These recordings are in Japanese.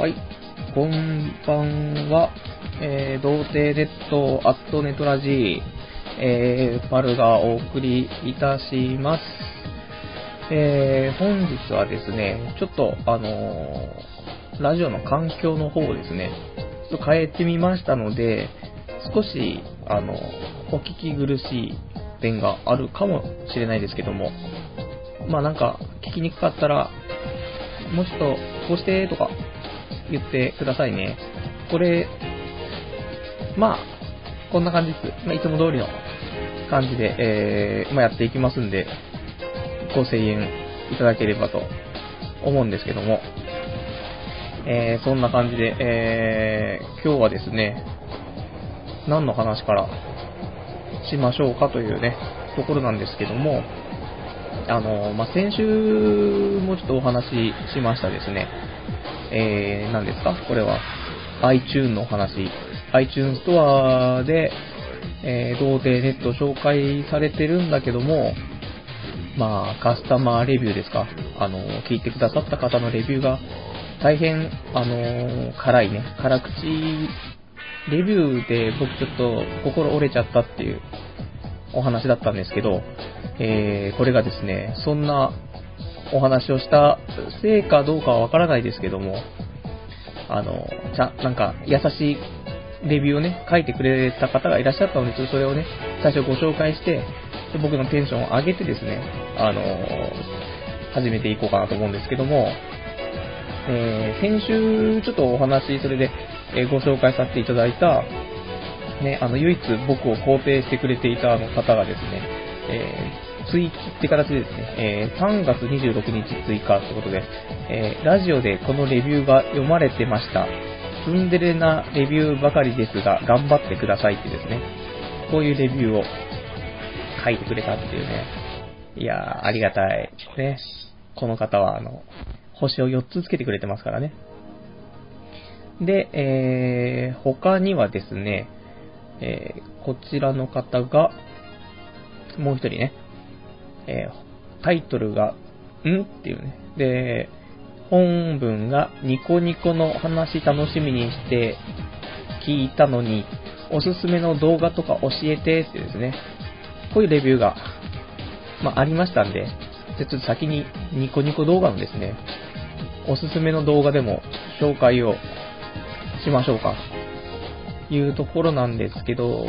はい。こんばんは。えー、童貞ネット、アットネトラジー、えー、パルがお送りいたします。えー、本日はですね、ちょっと、あのーラジオの環境の方をですね、ちょっと変えてみましたので、少し、あの、お聞き苦しい点があるかもしれないですけども、まあなんか、聞きにくかったら、もうちょっと、こうしてとか言ってくださいね。これ、まあ、こんな感じです。まあ、いつも通りの感じで、えー、まあ、やっていきますんで、ご声援いただければと思うんですけども、えー、そんな感じで、えー、今日はですね、何の話からしましょうかというね、ところなんですけども、あの、まあ、先週もちょっとお話ししましたですね、えー、何ですか？これは iTune の話。iTunes ストアで、えー、童貞ネット紹介されてるんだけども、まあ、カスタマーレビューですか？あの、聞いてくださった方のレビューが、大変、あの、辛いね、辛口レビューで僕ちょっと心折れちゃったっていうお話だったんですけど、えー、これがですね、そんなお話をしたせいかどうかはわからないですけども、あの、ちゃ、なんか、優しいレビューをね、書いてくれた方がいらっしゃったので、ちょっとそれをね、最初ご紹介して、で僕のテンションを上げてですね、あの、始めていこうかなと思うんですけども、えー、先週ちょっとお話、それで、えーご紹介させていただいた、ね、あの、唯一僕を肯定してくれていたあの方がですね、えー追記って形でですね、えー3月26日追加ってことで、えーラジオでこのレビューが読まれてました。ツンデレなレビューばかりですが、頑張ってくださいってですね、こういうレビューを書いてくれたっていうね。いやー、ありがたい。ね。この方は、あの、星を4つつけてくれてますからね。で、えー、他にはですね、えーこちらの方が、もう一人ね、えータイトルが、ん？っていうね。で、本文がニコニコの話楽しみにして聞いたのに、おすすめの動画とか教えてってですね、こういうレビューが、まあ、ありましたんで、じゃちょっと先にニコニコ動画のですね、おすすめの動画でも紹介をしましょうか。いうところなんですけど、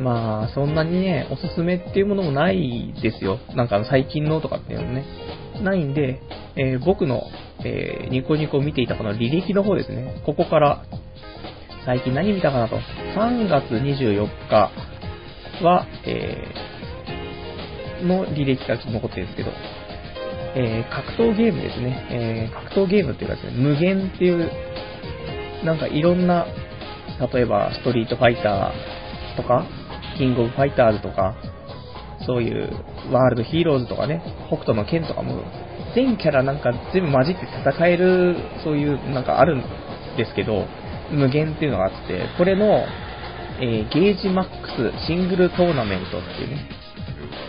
まあ、そんなにね、おすすめっていうものもないですよ。なんか最近のとかっていうのね。ないんで、えー僕の、えーニコニコ見ていたこの履歴の方ですね。ここから、最近何見たかなと。3月24日は、えーの履歴がちょっと残ってるんですけど、えー格闘ゲームですね。えー格闘ゲームっていうかですね、無限っていう、なんかいろんな、例えばストリートファイターとか、キングオブファイターズとか、そういうワールドヒーローズとかね、北斗の剣とかも、全キャラなんか全部混じって戦える、そういうなんかあるんですけど、無限っていうのがあって、これの、えーゲージマックスシングルトーナメントっていうね、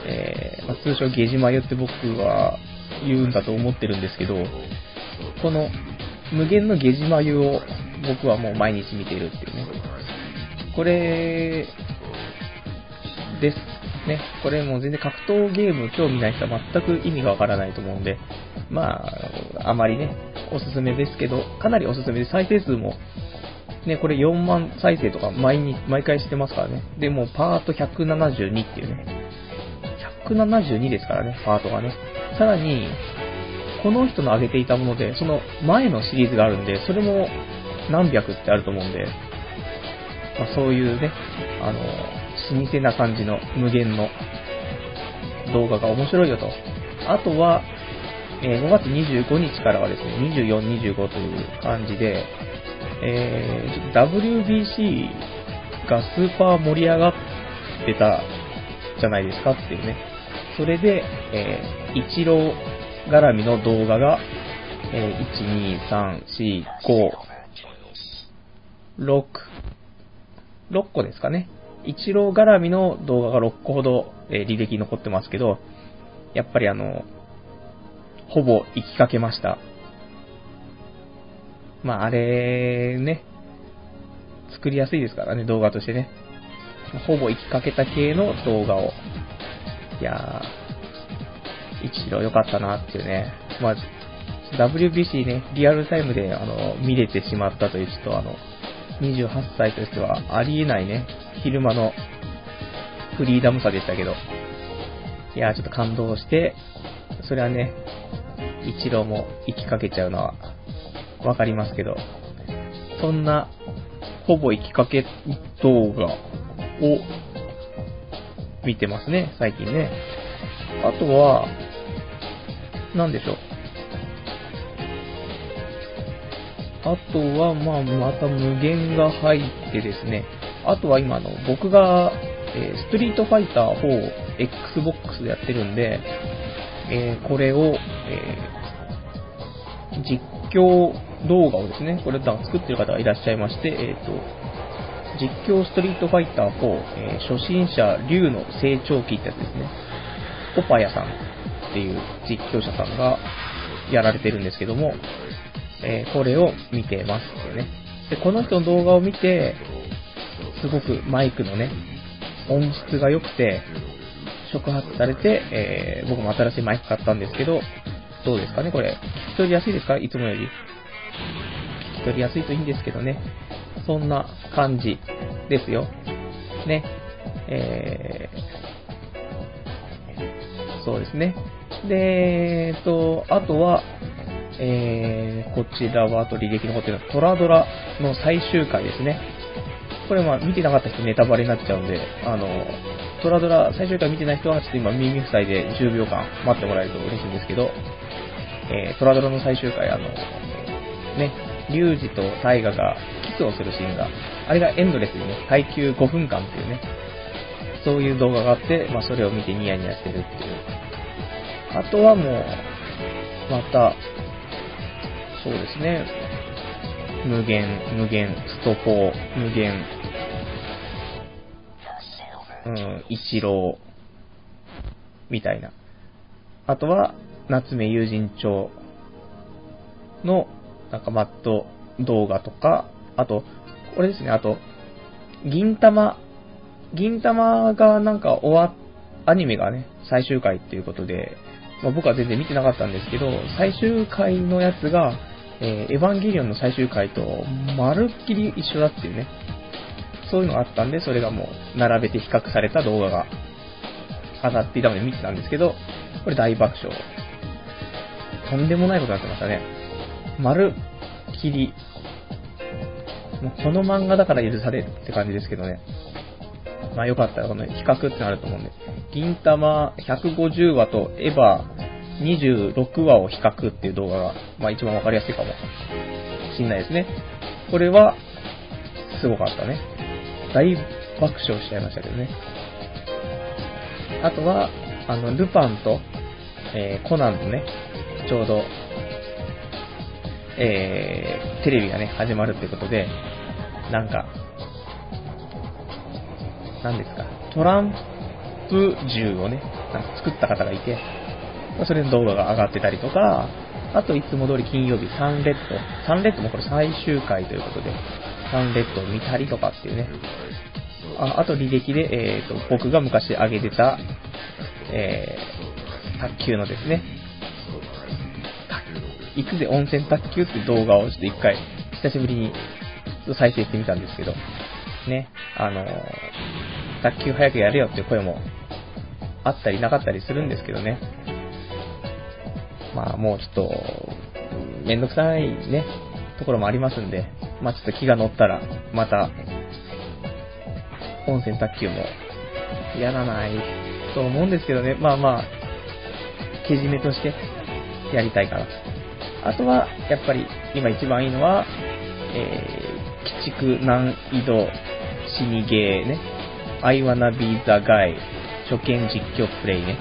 えーま通称ゲージマユって僕は言うんだと思ってるんですけど、この無限のゲジマユを僕はもう毎日見ているっていうね。これですね。これもう全然格闘ゲーム興味ない人は全く意味がわからないと思うんで、まあ、あまりね、おすすめですけど、かなりおすすめで再生数も、ね、これ4万再生とか毎日、毎回してますからね。で、もうパート172っていうね。172ですからね、パートがね。さらに、この人の上げていたもので、その前のシリーズがあるんで、それも何百ってあると思うんで、まあ、そういうね、あの、老舗な感じの無限の動画が面白いよと。あとは、え5月25日からはですね、24、25という感じで、えー WBC がスーパー盛り上がってたじゃないですかっていうね。それで、えー、イチロー絡みの動画が、えー1、2、3、4、5、6、6個ですかね。イチロー絡みの動画が6個ほど、えー履歴残ってますけど、やっぱりあの、ほぼ行きかけました。まあ、あれね、作りやすいですからね、動画としてね。ほぼ行きかけた系の動画を。いやー、一郎良かったなっていうね。まあ、WBC ね、リアルタイムで、あの、見れてしまったという、ちょっとあの、28歳としてはありえないね、昼間のフリーダムさでしたけど、いやー、ちょっと感動して、それはね、一郎も行きかけちゃうのはわかりますけど、そんな、ほぼ行きかけ動画を見てますね、最近ね。あとは、なんでしょう。あとは、まあ、また無限が入ってですね、あとは今の、僕が、えー、ストリートファイター4 Xbox でやってるんで、えー、これを、えー、実況動画をですね、これ作ってる方がいらっしゃいまして、えっ、と、実況ストリートファイター4、え初心者竜の成長期ってやつですね。オパヤさんっていう実況者さんがやられてるんですけども、えー、これを見てますよね。で、この人の動画を見て、すごくマイクのね、音質が良くて、触発されて、えー、僕も新しいマイク買ったんですけど、どうですかね、これ。聞き取りやすいですか？いつもより。聞き取りやすいといいんですけどね。そんな感じですよ。ね。えー、そうですね。で、えっと、あとは、えー、こちらはあと履歴残ってるのはトラドラの最終回ですね。これまあ見てなかった人ネタバレになっちゃうんで、あの、トラドラ最終回見てない人はちょっと今耳塞いで10秒間待ってもらえると嬉しいんですけど、えー、トラドラの最終回、あの、ね、リュウジとタイガがキスをするシーンが、あれがエンドレスにね、耐久5分間っていうね、そういう動画があって、まあそれを見てニヤニヤしてるっていう。あとはもう、また、そうですね。無限、無限、スト4、無限、うん、一郎、みたいな。あとは、夏目友人帳の、なんかマット動画とか、あと、これですね、あと、銀玉、銀玉がなんか終わアニメがね、最終回っていうことで、まあ、僕は全然見てなかったんですけど、最終回のやつが、えー、エヴァンゲリオンの最終回と、まるっきり一緒だっていうね、そういうのがあったんで、それがもう、並べて比較された動画が上がっていたので見てたんですけど、これ大爆笑。とんでもないことになってましたね。まるっきり、もうこの漫画だから許されるって感じですけどね。まあよかったらこの比較ってなると思うんで。銀玉150話とエヴァ26話を比較っていう動画が、まあ一番わかりやすいかもしんないですね。これは、すごかったね。大爆笑しちゃいましたけどね。あとは、あの、ルパンと、えー、コナンのね、ちょうど、えー、テレビがね、始まるってことで、なんか、何ですか、トランプ銃をね、なんか作った方がいて、それの動画が上がってたりとか、あといつも通り金曜日サンレッド。サンレッドもこれ最終回ということで、サンレッドを見たりとかっていうね。ああと履歴で、えーと、僕が昔上げてた、えー、卓球のですね、行くぜ温泉卓球って動画をちょっと一回、久しぶりに再生してみたんですけど、ね、あのー、卓球早くやれよっていう声もあったりなかったりするんですけどね、まあもうちょっと、めんどくさいね、ところもありますんで、まあちょっと気が乗ったら、また、温泉卓球もやらないと思うんですけどね、まあまあ、けじめとしてやりたいかな。あとは、やっぱり今一番いいのは、えー、鬼畜難易度死にゲーね。I wanna be the guy 初見実況プレイね。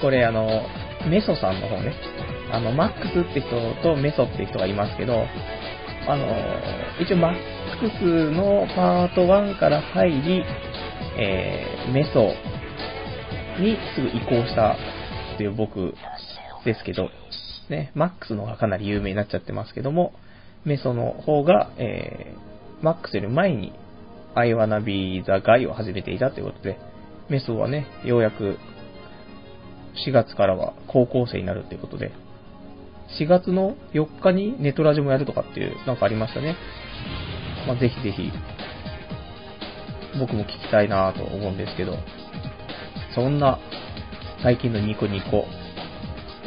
これあの、メソさんの方ね、あの、マックスって人とメソって人がいますけど、あの、一応マックスのパート1から入り、えー、メソにすぐ移行したっていう僕ですけど、ね、マックスの方がかなり有名になっちゃってますけども、メソの方が、えー、マックスより前に I wanna be the guy を始めていたということで、メソはね、ようやく4月からは高校生になるということで、4月の4日にネトラジオもやるとかっていう、なんかありましたね。まあ、ぜひぜひ、僕も聞きたいなと思うんですけど、そんな最近のニコニコ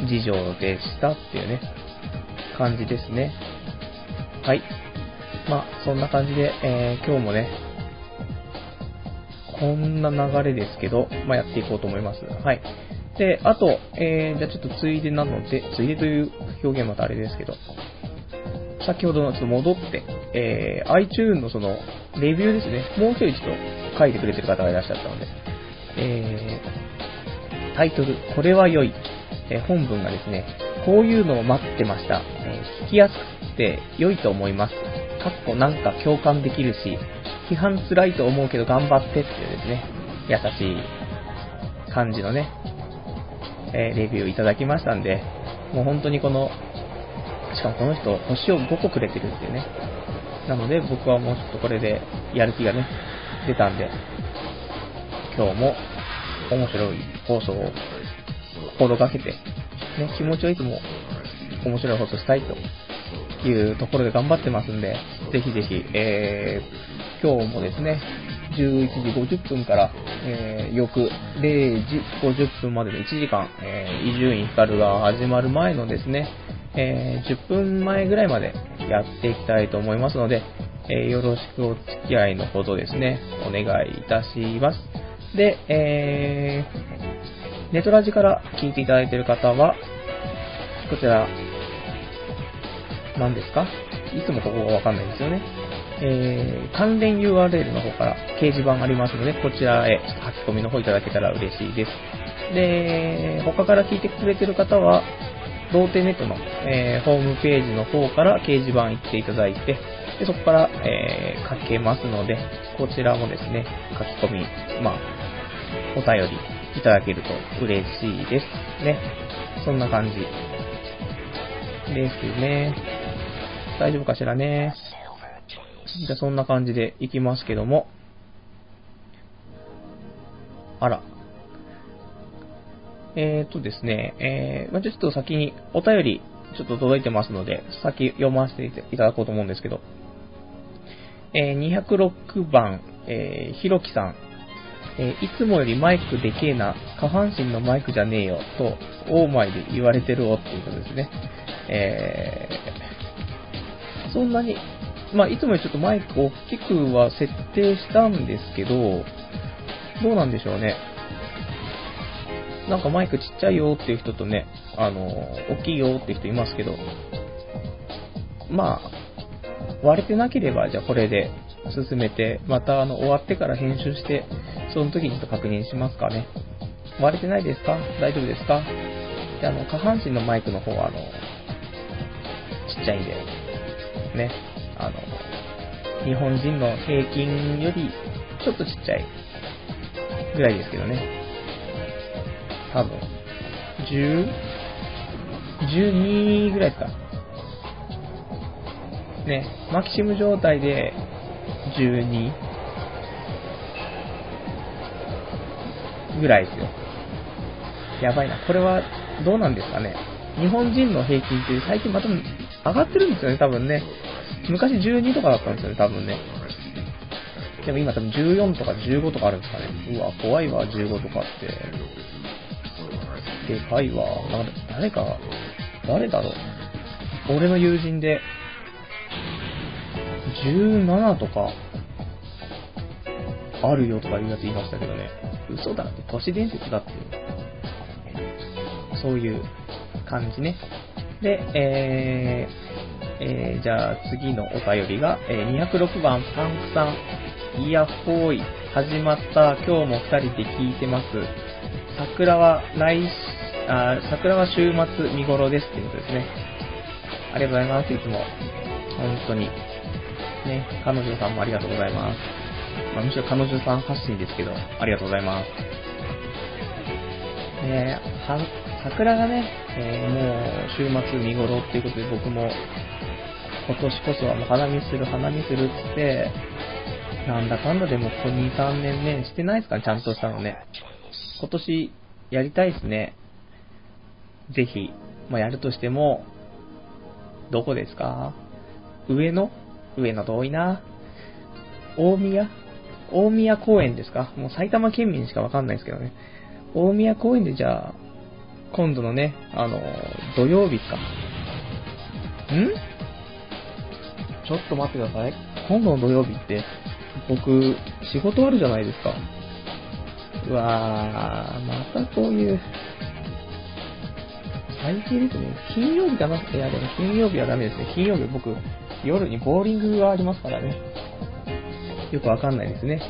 事情でしたっていうね、感じですね。はい。まあ、そんな感じで、えー、今日もね、こんな流れですけど、まあ、やっていこうと思います。はい。で、あと、えー、じゃあちょっとついでなので、ついでという表現またあれですけど、先ほどのちょっと戻って、えー、iTune のその、レビューですね、もう一度書いてくれてる方がいらっしゃったので、えー、タイトル、これは良い。えー、本文がですね、こういうのを待ってました。えー、聞きやすくて良いと思います。かっこなんか共感できるし、批判辛いと思うけど頑張ってっていうですね、優しい感じのね、えー、レビューいただきましたんで、もう本当にこの、しかもこの人、星を5個くれてるっていうね。なので僕はもうちょっとこれでやる気がね、出たんで、今日も面白い放送を心がけて、ね、気持ちをいつも面白い放送したいというところで頑張ってますんで、ぜひぜひ、えー、今日もですね、11時50分から、えー、翌0時50分までの1時間、えー、伊集院光が始まる前のですね、えー、10分前ぐらいまでやっていきたいと思いますので、えー、よろしくお付き合いのほどですね、お願いいたします。で、えー、ネトラジから聞いていただいている方は、こちら、何ですか？いつもここがわかんないですよね。えー、関連 URL の方から掲示板ありますので、こちらへ書き込みの方いただけたら嬉しいです。で、他から聞いてくれてる方は、ローテネットの、えー、ホームページの方から掲示板行っていただいて、でそこから、えー、書けますので、こちらもですね、書き込み、まあ、お便りいただけると嬉しいですね。そんな感じですね。大丈夫かしらね。じゃあそんな感じでいきますけども。あら。えーとですね、えー、まあ、ちょっと先にお便りちょっと届いてますので、先読ませていただこうと思うんですけど、えー、206番、えー、ひろきさん、えー、いつもよりマイクでけえな、下半身のマイクじゃねえよ、と、オーマイで言われてるおっていうことですね。えー、そんなにまあ、いつもよりちょっとマイク大きくは設定したんですけど、どうなんでしょうね。なんかマイクちっちゃいよっていう人とね、あの、大きいよっていう人いますけど、まあ、割れてなければ、じゃあこれで進めて、またあの、終わってから編集して、その時にちょっと確認しますかね。割れてないですか？大丈夫ですか？で、あの、下半身のマイクの方は、あの、ちっちゃいんで、ね、あの、日本人の平均よりちょっとちっちゃいぐらいですけどね。多分、10、12ぐらいですか。ね、マキシム状態で12ぐらいですよ。やばいな。これはどうなんですかね。日本人の平均って最近また上がってるんですよね、多分ね。昔12とかだったんですよね、多分ね。でも今多分14とか15とかあるんですかね。うわ、怖いわ、15とかって。でかいわ。な誰か、誰だろう。俺の友人で、17とか、あるよとかいうやつ言いましたけどね。嘘だって、都市伝説だって。そういう感じね。で、えー、えー、じゃあ次のお便りが、えー、206番パンクさん。イヤホーイ。始まった。今日も二人で聞いてます。桜は来、あ桜は週末見頃ですっていうことですね。ありがとうございます。いつも。本当に。ね、彼女さんもありがとうございます。まあ、むしろ彼女さん発信ですけど、ありがとうございます。ね桜がね、えー、もう週末見頃っていうことで僕も今年こそはもう花見する、花見するって、なんだかんだでもここ2、3年ね、してないですかね、ちゃんとしたのね。今年やりたいですね。ぜひ、まあ、やるとしても、どこですか？上野？上野遠いな。大宮？大宮公園ですか？もう埼玉県民しかわかんないですけどね。大宮公園でじゃあ、今度のね、あの、土曜日か？ん？ちょっと待ってください。今度の土曜日って、僕、仕事あるじゃないですか。うわー、またこういう、最低ですね。金曜日かな？いや、でも金曜日はダメですね。金曜日僕、夜にボーリングがありますからね。よくわかんないですね。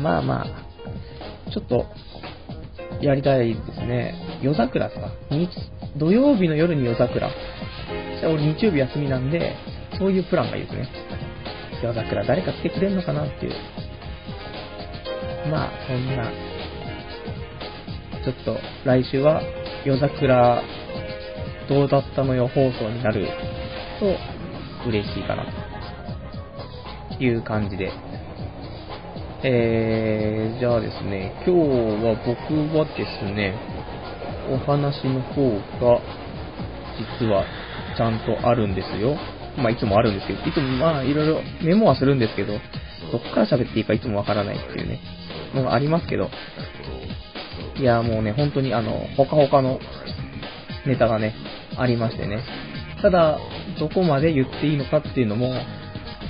まあまあ、ちょっと、やりたいですね。夜桜ですか、土曜日の夜に夜桜。じゃあ俺日曜日休みなんで、そういうプランがいいですね。夜桜誰か来てくれんのかなっていう。まあ、そんな、ちょっと来週は夜桜どうだったのよ放送になると嬉しいかなという感じで。えー、じゃあですね、今日は僕はですね、お話の方が実はちゃんとあるんですよ。まあいつもあるんですけど、いつもまあいろいろメモはするんですけど、どっから喋っていいかいつもわからないっていうね、のがありますけど、いやもうね、本当にあの、ほかほかのネタがね、ありましてね。ただ、どこまで言っていいのかっていうのも、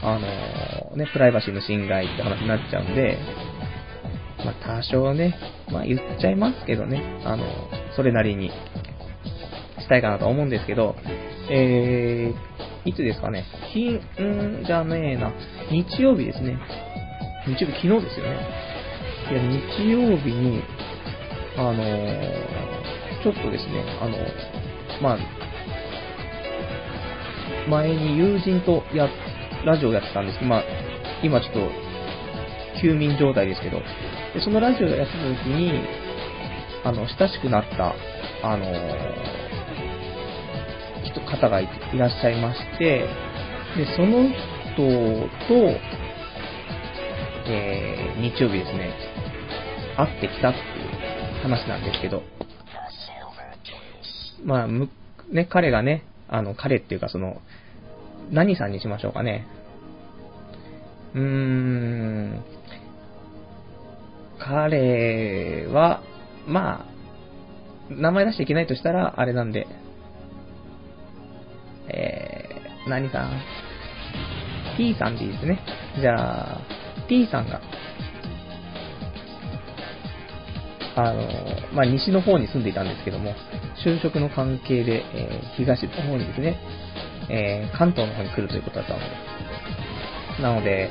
あのね、プライバシーの侵害って話になっちゃうんで、まあ多少ね、まあ言っちゃいますけどね、あの、それなりにしたいかなと思うんですけど、えー、いつですかね、金、んじゃねえな、日曜日ですね。日曜日、昨日ですよね。いや、日曜日に、あのー、ちょっとですね、あの、まあ、前に友人とや、ラジオやってたんですけど、まあ、今ちょっと、休眠状態ですけど、でそのラジオやってた時に、あの、親しくなった、あのー人、方がいらっしゃいまして、で、その人と、えー、日曜日ですね、会ってきたっていう話なんですけど、まあ、む、ね、彼がね、あの、彼っていうかその、何さんにしましょうかね。うーん、彼は、まあ、名前出しちゃいけないとしたら、あれなんで、えー、何さん ?T さんでいいですね。じゃあ、T さんが、あの、まあ、西の方に住んでいたんですけども、就職の関係で、えー東の方にですね、えー関東の方に来るということだったので、なので、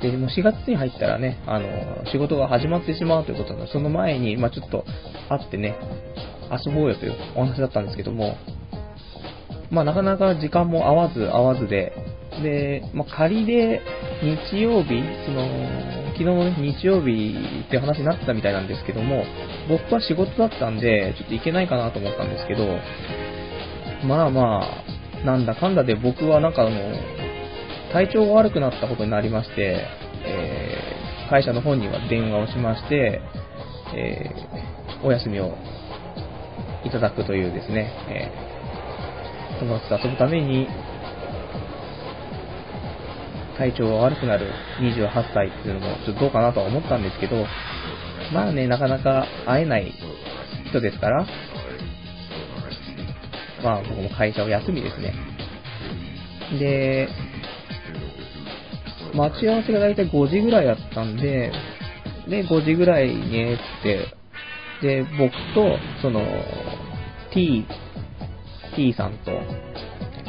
で、もう4月に入ったらね、あの、仕事が始まってしまうということなので、その前に、まあ、ちょっと会ってね、遊ぼうよというお話だったんですけども、まあ、なかなか時間も合わず合わずで、で、まあ、仮で日曜日、その、昨日の、日曜日って話になってたみたいなんですけども、僕は仕事だったんで、ちょっと行けないかなと思ったんですけど、まあまあ、なんだかんだで僕はなんかあの、体調が悪くなったことになりまして、えー会社の方には電話をしまして、えーお休みをいただくというですね、えー友達と遊ぶために、体調が悪くなる28歳っていうのもちょっとどうかなとは思ったんですけど、まあね、なかなか会えない人ですから、まあ僕も会社を休みですね。で、待ち合わせがだいたい5時ぐらいだったんで、で、5時ぐらいね、って、で、僕と、その、T、T さんと、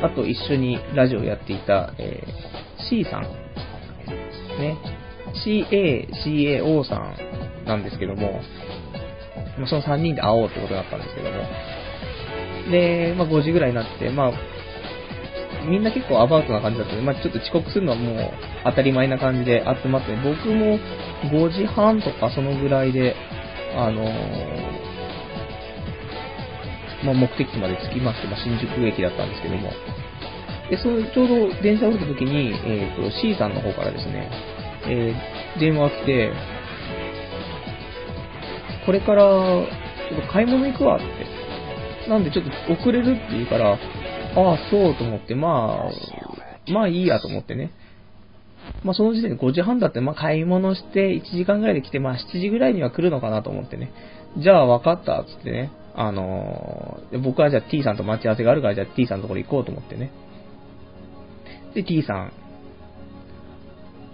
あと一緒にラジオやっていた、えー C さん、ね、CA、CAO さんなんですけども、その3人で会おうってことだったんですけども、で、まあ5時ぐらいになって、まあ、みんな結構アバウトな感じだったんで、まあちょっと遅刻するのはもう当たり前な感じで集まって、僕も5時半とかそのぐらいで、あのーまあ、目的地まで着きまして、まあ、新宿駅だったんですけども、で、そのちょうど電車降りた時に、えっ、と、C さんの方からですね、えー電話が来て、これから、ちょっと買い物行くわって。なんでちょっと遅れるって言うから、ああ、そうと思って、まあ、まあいいやと思ってね。まあその時点で5時半だって、まあ買い物して1時間ぐらいで来て、まあ7時ぐらいには来るのかなと思ってね。じゃあ分かったつってね。あのー僕はじゃあ T さんと待ち合わせがあるから、じゃあ T さんのところ行こうと思ってね。で、T さん、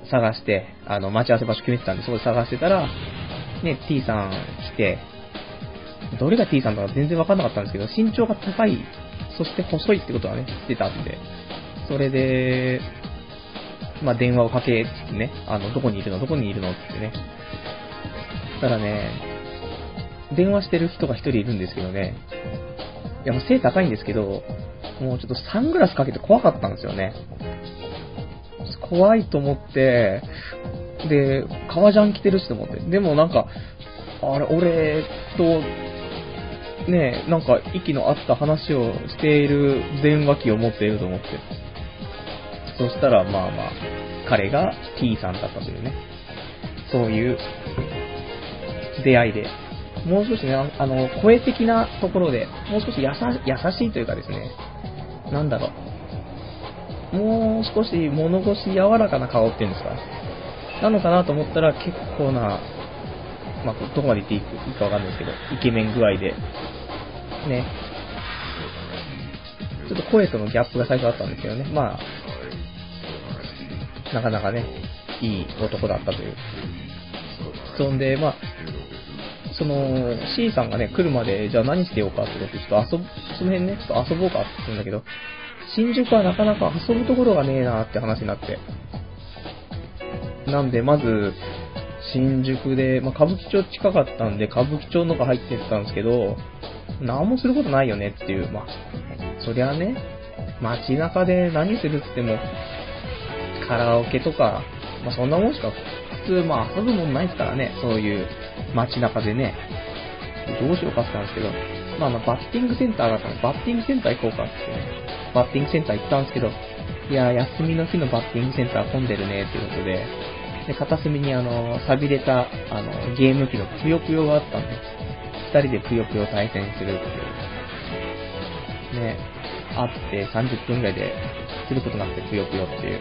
探して、あの、待ち合わせ場所決めてたんで、そこで探してたら、ね、T さん来て、どれが T さんだか全然わかんなかったんですけど、身長が高い、そして細いってことはね、知ってたんで、それで、まあ、電話をかけつつね、あの、どこにいるのどこにいるのってね。たらね、電話してる人が一人いるんですけどね、いや、もう背高いんですけど、もうちょっとサングラスかけて怖かったんですよね。怖いと思って、で、革ジャン着てるしと思って。でもなんか、あれ、俺と、ねなんか息の合った話をしている電話機を持っていると思って。そしたら、まあまあ、彼が T さんだったというね。そういう出会いで。もう少しね、あの、声的なところで、もう少し優しいというかですね、なんだろう。もう少し物腰柔らかな顔っていうんですか。なのかなと思ったら結構な、まあ、どこまで言っていいかわかんないですけど、イケメン具合で、ね。ちょっと声とのギャップが最初あったんですけどね。まあ、なかなかね、いい男だったという。そんで、まあ、その、C さんがね、来るまで、じゃあ何してようかってことで、ちょっと遊ぶ、その辺ね、ちょっと遊ぼうかって言うんだけど、新宿はなかなか遊ぶところがねえなって話になって。なんで、まず、新宿で、まあ、歌舞伎町近かったんで、歌舞伎町の方が入ってったんですけど、何もすることないよねっていう、まあ、そりゃね、街中で何するって言っても、カラオケとか、まあ、そんなもんしか普通、まあ、遊ぶもんないですからね、そういう街中でね、どうしようかって言ったんですけど、まあ、まあ、バッティングセンターがあったの、バッティングセンター行こうかって言ってね、バッティングセンター行ったんですけど、いや、休みの日のバッティングセンター混んでるねっていうことで、で、片隅にあの、錆びれた、あの、ゲーム機のぷよぷよがあったんで、二人でぷよぷよ対戦するっていう。ね、あって30分ぐらいですることなくてぷよぷよっていう。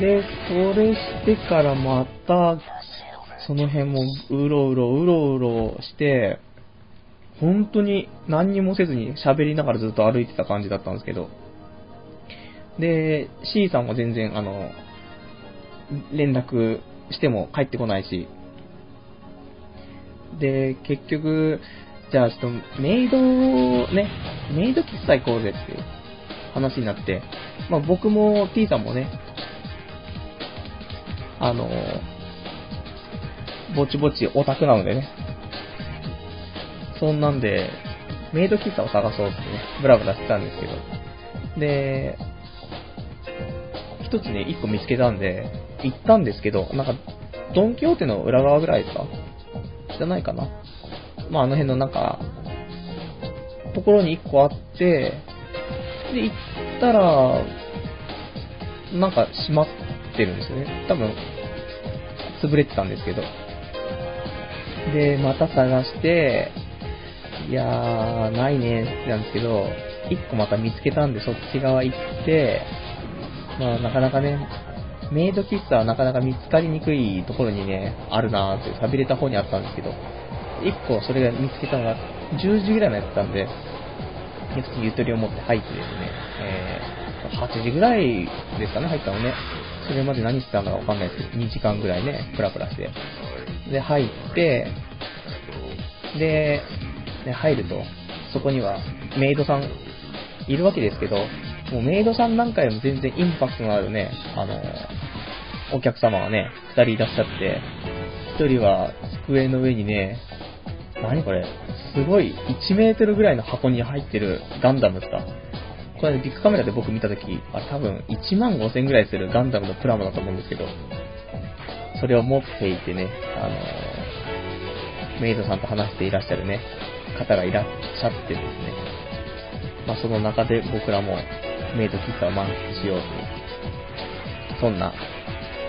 で、それしてからまた、その辺もうろうろうろうろして、本当に何にもせずに喋りながらずっと歩いてた感じだったんですけど、で、C さんも全然あの、連絡しても帰ってこないし、で、結局、じゃあちょっとメイドね、メイド喫茶行こうぜっていう話になって、まあ僕も T さんもね、あの、ぼちぼちオタクなのでね、そんなんで、メイド喫茶を探そうってね、ブラブラしてたんですけど、で、一つね、一個見つけたんで、行ったんですけど、なんか、ドンキホーテの裏側ぐらいですか？じゃないかな。まあ、あの辺のなんか、ところに一個あって、で、行ったら、なんか閉まってるんですよね。多分、潰れてたんですけど。で、また探して、いやー、ないねってなんですけど、一個また見つけたんで、そっち側行って、まあ、なかなかね、メイド喫茶はなかなか見つかりにくいところにね、あるなーって、寂れた方にあったんですけど、一個それが見つけたのが、10時ぐらいのやつだったんで、普通にゆとりを持って入ってですね、えー、8時ぐらいですかね、入ったのね。それまで何してたのかわかんないです、2時間ぐらいね、プラプラして。で、入って、で、ね、入ると、そこにはメイドさんいるわけですけど、もうメイドさんなんかよりも全然インパクトのあるね、あの、お客様がね、二人いらっしゃって、一人は机の上にね、何これ、すごい1メートルぐらいの箱に入ってるガンダムですか。これビッグカメラで僕見たとき、あ多分1万5千ぐらいするガンダムのプラモだと思うんですけど、それを持っていてね、あの、メイドさんと話していらっしゃるね、方がいらっしゃってですね。まあその中で僕らもメイド喫茶を満喫しようという、そんな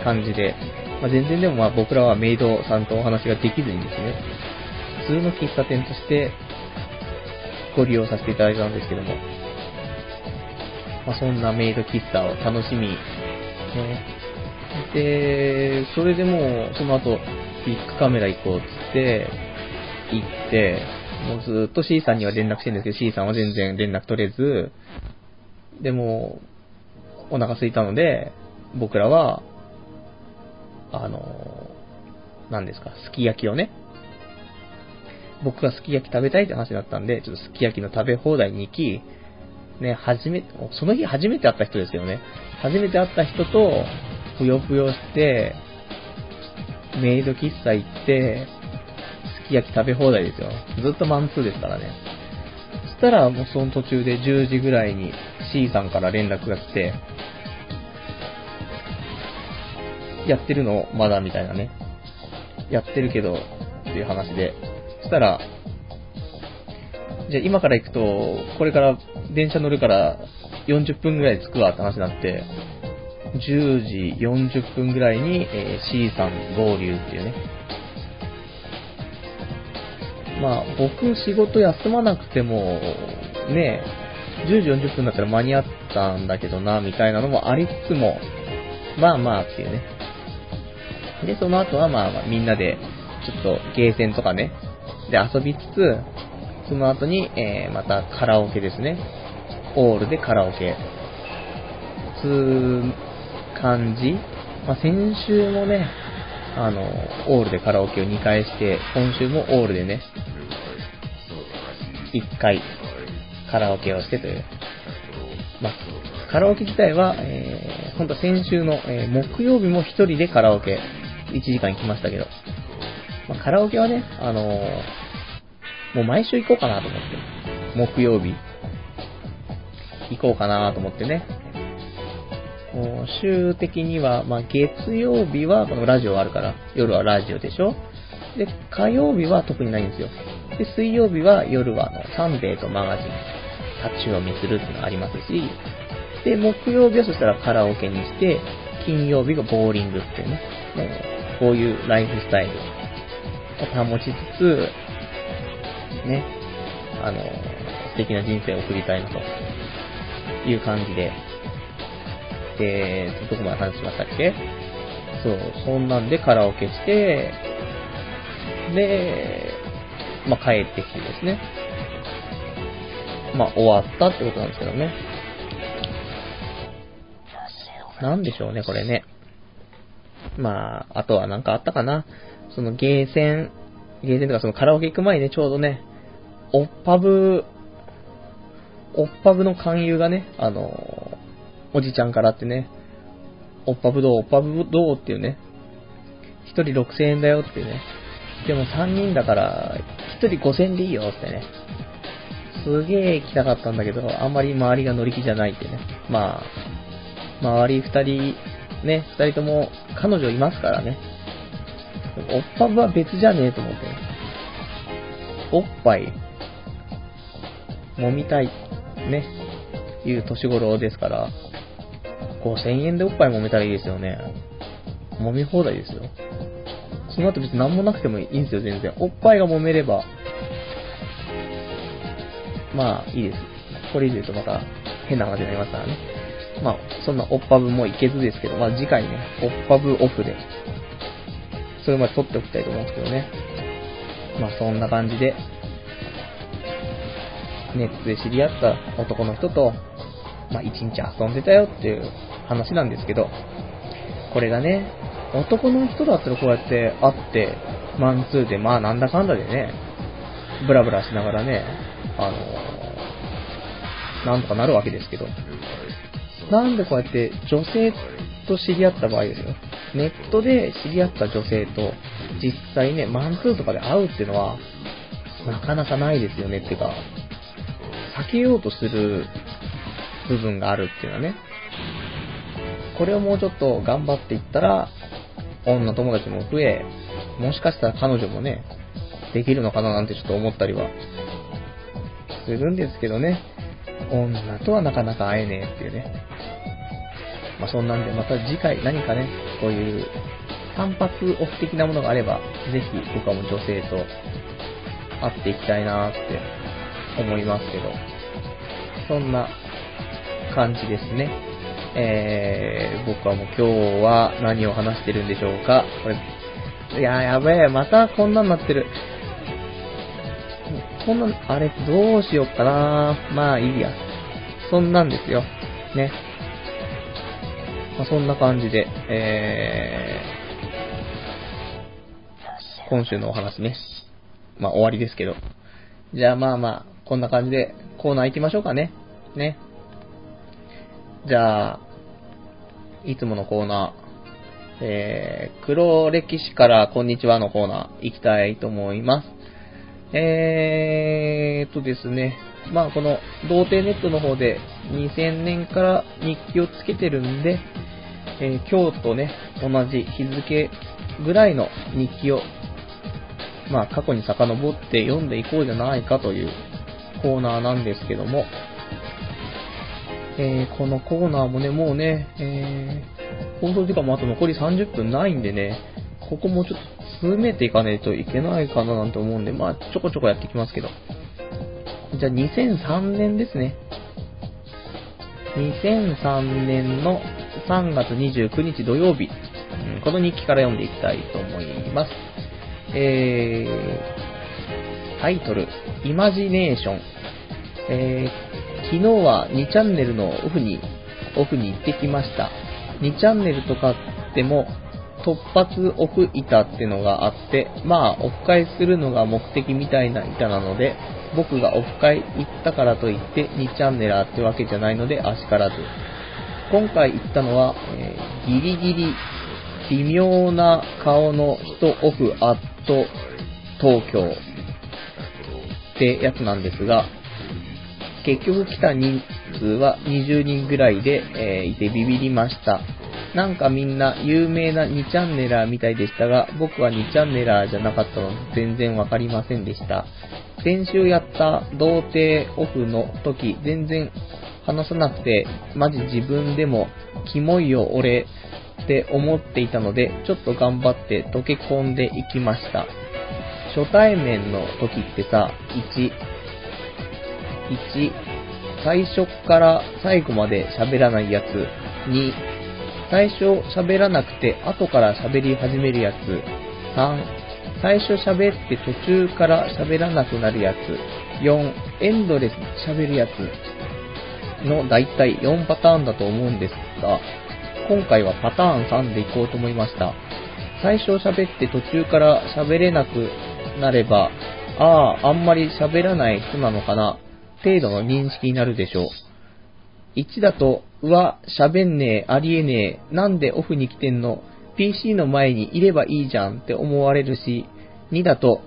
感じで、まあ、全然でもまあ僕らはメイドさんとお話ができずにですね、普通の喫茶店としてご利用させていただいたんですけども、まあ、そんなメイド喫茶を楽しみ、ね、で、それでもうその後ビッグカメラ行こうっつって、行って、もうずっと C さんには連絡してるんですけど、C さんは全然連絡取れず、でも、お腹空いたので、僕らは、あの、何ですか、すき焼きをね、僕がすき焼き食べたいって話だったんで、ちょっとすき焼きの食べ放題に行き、ね、初め、その日初めて会った人ですけどね、初めて会った人と、ぷよぷよして、メイド喫茶行って、すき焼き食べ放題ですよ。ずっとマンツーですからね。そしたら、もうその途中で10時ぐらいに C さんから連絡が来て、やってるのまだみたいなね。やってるけど、っていう話で。そしたら、じゃあ今から行くと、これから電車乗るから40分ぐらい着くわって話になって、10時40分ぐらいに、えー、C さん合流っていうね。まあ、僕仕事休まなくても、ね、10時40分だったら間に合ったんだけどな、みたいなのもありつつも、まあまあっていうね。で、その後はまあまあみんなで、ちょっとゲーセンとかね、で遊びつつ、その後に、えー、またカラオケですね。オールでカラオケ。つー感じ。まあ、先週もね、あの、オールでカラオケを2回して、今週もオールでね、1回カラオケをしてという。まあ、カラオケ自体は、えー、ほんと先週の、えー、木曜日も1人でカラオケ1時間行きましたけど、まあ、カラオケはね、あのー、もう毎週行こうかなと思って、木曜日、行こうかなと思ってね、週的には、まあ、月曜日はこのラジオあるから、夜はラジオでしょ？で、火曜日は特にないんですよ。で、水曜日は夜はあのサンデーとマガジン、立ち読みするっていうのがありますし、で、木曜日はそしたらカラオケにして、金曜日がボーリングっていうね、もうこういうライフスタイルを保ちつつ、ね、あの、素敵な人生を送りたいなという感じで、で、どこまで話しましたっけ？そう、そんなんでカラオケして、で、まあ、帰ってきてですね。まあ、終わったってことなんですけどね。なんでしょうね、これね。まあ、あとはなんかあったかな？そのゲーセン、ゲーセンとかそのカラオケ行く前にね、ちょうどね、オッパブ、オッパブの勧誘がね、あの、おじちゃんからってね、オッパブどう、オッパブどうっていうね、一人6000円だよっていうね、でも3人だから、1人5000でいいよってね。すげえ行きたかったんだけど、あんまり周りが乗り気じゃないってね。まあ、周り2人、ね、2人とも彼女いますからね。おっぱぶは別じゃねえと思って。おっぱい、揉みたい、ね、いう年頃ですから、5000円でおっぱい揉めたらいいですよね。揉み放題ですよ。その後別に何もなくてもいいんですよ、全然。おっぱいが揉めれば、まあ、いいです。これ以上言うとまた変な話になりますからね。まあ、そんなおっぱぶもいけずですけど、まあ次回ね、おっぱぶオフで、それまで撮っておきたいと思うんですけどね。まあそんな感じで、ネットで知り合った男の人と、まあ一日遊んでたよっていう話なんですけど、これがね、男の人だったらこうやって会って、マンツーで、まあなんだかんだでね、ブラブラしながらね、あのなんとかなるわけですけど、なんでこうやって女性と知り合った場合ですよ。ネットで知り合った女性と実際ね、マンツーとかで会うっていうのは、なかなかないですよねっていうか、避けようとする部分があるっていうのはね、これをもうちょっと頑張っていったら、女友達も増え、もしかしたら彼女もね、できるのかななんてちょっと思ったりはするんですけどね。女とはなかなか会えねえっていうね。まあ、そんなんで、また次回何かね、こういう単発オフ的なものがあれば、ぜひ僕はもう女性と会っていきたいなーって思いますけど、そんな感じですね。えー、僕はもう今日は何を話してるんでしょうか。これ、いややべえ、またこんなんなってる。こんな、あれ、どうしよっかなまあいいや。そんなんですよ。ね。まあ、そんな感じで、えー、今週のお話ね。まあ終わりですけど。じゃあまあまあ、こんな感じでコーナー行きましょうかね。ね。じゃあ、いつものコーナー、えー、黒歴史からこんにちはのコーナー行きたいと思います。えーとですね、まあこの童貞ネットの方で2000年から日記をつけてるんで、えー、今日とね、同じ日付ぐらいの日記を、まあ過去に遡って読んでいこうじゃないかというコーナーなんですけども、えー、このコーナーもね、もうね、えー、放送時間もあと残り30分ないんでね、ここもちょっと詰めていかないといけないかななんて思うんで、まあ、ちょこちょこやっていきますけど。じゃあ、2003年ですね。2003年の3月29日土曜日、うん、この日記から読んでいきたいと思います。えー、タイトル、イマジネーション。え、昨日は2チャンネルのオフに、オフに行ってきました。2チャンネルとかっても、突発オフ板ってのがあって、まあ、オフ会するのが目的みたいな板なので、僕がオフ会行ったからといって2チャンネラーってわけじゃないので、あしからず。今回行ったのは、えー、ギリギリ微妙な顔の人オフアット東京ってやつなんですが、結局来た人数は20人ぐらいで、えー、いてビビりました。なんかみんな有名な2チャンネラーみたいでしたが、僕は2チャンネラーじゃなかったので全然わかりませんでした。先週やった童貞オフの時、全然話さなくて、マジ自分でも、キモいよ俺って思っていたので、ちょっと頑張って溶け込んでいきました。初対面の時ってさ、1、1、最初から最後まで喋らないやつ、2、最初喋らなくて後から喋り始めるやつ。3、最初喋って途中から喋らなくなるやつ。4、エンドレス喋るやつ。のだいたい4パターンだと思うんですが、今回はパターン3でいこうと思いました。最初喋って途中から喋れなくなれば、ああ、あんまり喋らない人なのかな、程度の認識になるでしょう。1だと、うわ、喋んねえ、ありえねえ、なんでオフに来てんの ?PC の前にいればいいじゃんって思われるし、2だと、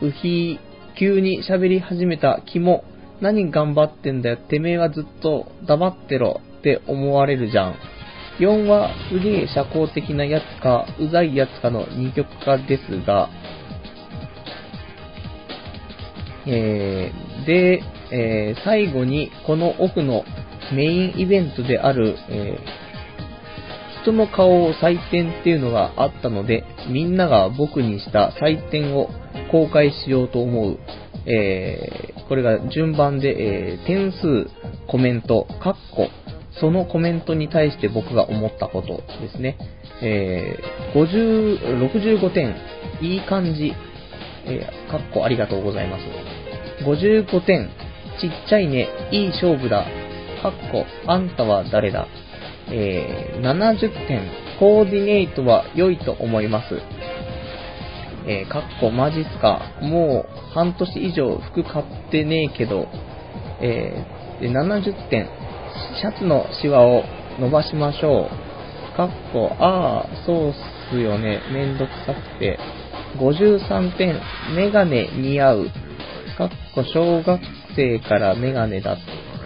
うひー、急に喋り始めた、キモ、何頑張ってんだよ、てめえはずっと黙ってろって思われるじゃん。4はすげえ社交的なやつか、うざいやつかの二極化ですが、えー、で、えー、最後にこのオフのメインイベントである、えー、人の顔を採点っていうのがあったので、みんなが僕にした採点を公開しようと思う。えー、これが順番で、えー、点数、コメント、カッコ、そのコメントに対して僕が思ったことですね。えー、50、65点、いい感じ、えー、カッコありがとうございます。55点、ちっちゃいね、いい勝負だ。かっこ、あんたは誰だ？えー、70点、コーディネートは良いと思います。えー、かっこ、マジっすか？もう、半年以上服買ってねえけど、えー、で70点、シャツのシワを伸ばしましょう。かっこ、ああ、そうっすよね。めんどくさくて。53点、メガネ似合う。かっこ、小学生からメガネだっ